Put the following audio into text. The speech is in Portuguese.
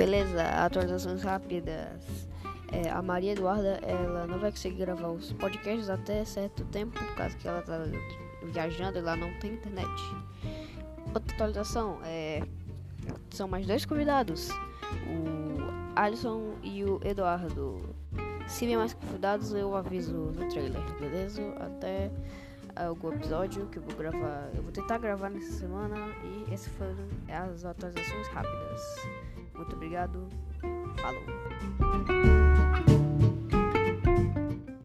Beleza, atualizações rápidas. É, a Maria Eduarda, ela não vai conseguir gravar os podcasts até certo tempo, por causa que ela tá viajando e lá não tem internet. Outra atualização é. São mais dois convidados. O Alisson e o Eduardo. Se vier mais convidados, eu aviso no trailer, beleza? Até algum episódio que eu vou gravar. Eu vou tentar gravar nessa semana. E essas foram as atualizações rápidas. Obrigado. Falou.